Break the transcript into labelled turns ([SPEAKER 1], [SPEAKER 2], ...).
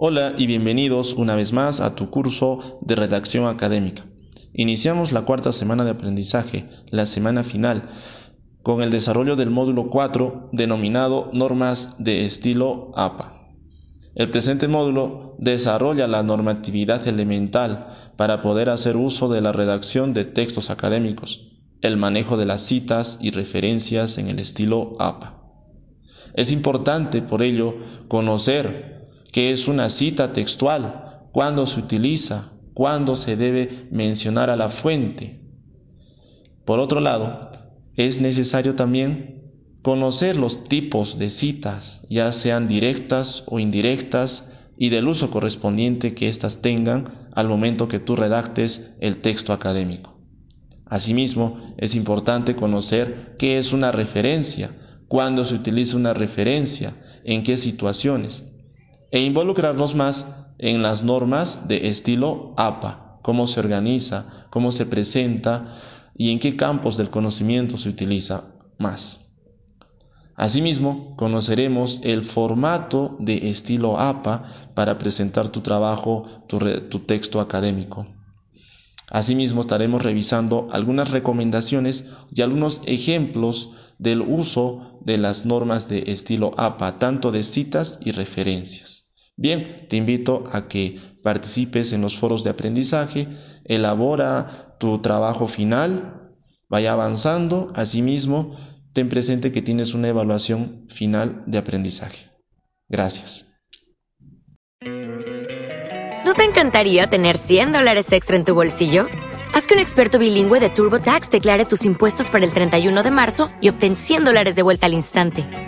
[SPEAKER 1] Hola y bienvenidos una vez más a tu curso de redacción académica. Iniciamos la cuarta semana de aprendizaje, la semana final, con el desarrollo del módulo 4 denominado Normas de estilo APA. El presente módulo desarrolla la normatividad elemental para poder hacer uso de la redacción de textos académicos, el manejo de las citas y referencias en el estilo APA. Es importante, por ello, conocer qué es una cita textual, cuándo se utiliza, cuándo se debe mencionar a la fuente. Por otro lado, es necesario también conocer los tipos de citas, ya sean directas o indirectas, y del uso correspondiente que éstas tengan al momento que tú redactes el texto académico. Asimismo, es importante conocer qué es una referencia, cuándo se utiliza una referencia, en qué situaciones e involucrarnos más en las normas de estilo APA, cómo se organiza, cómo se presenta y en qué campos del conocimiento se utiliza más. Asimismo, conoceremos el formato de estilo APA para presentar tu trabajo, tu, texto académico. Asimismo, estaremos revisando algunas recomendaciones y algunos ejemplos del uso de las normas de estilo APA, tanto de citas y referencias. Bien, te invito a que participes en los foros de aprendizaje, elabora tu trabajo final, vaya avanzando, asimismo, ten presente que tienes una evaluación final de aprendizaje. Gracias.
[SPEAKER 2] ¿No te encantaría tener 100 dólares extra en tu bolsillo? Haz que un experto bilingüe de TurboTax declare tus impuestos para el 31 de marzo y obtén 100 dólares de vuelta al instante.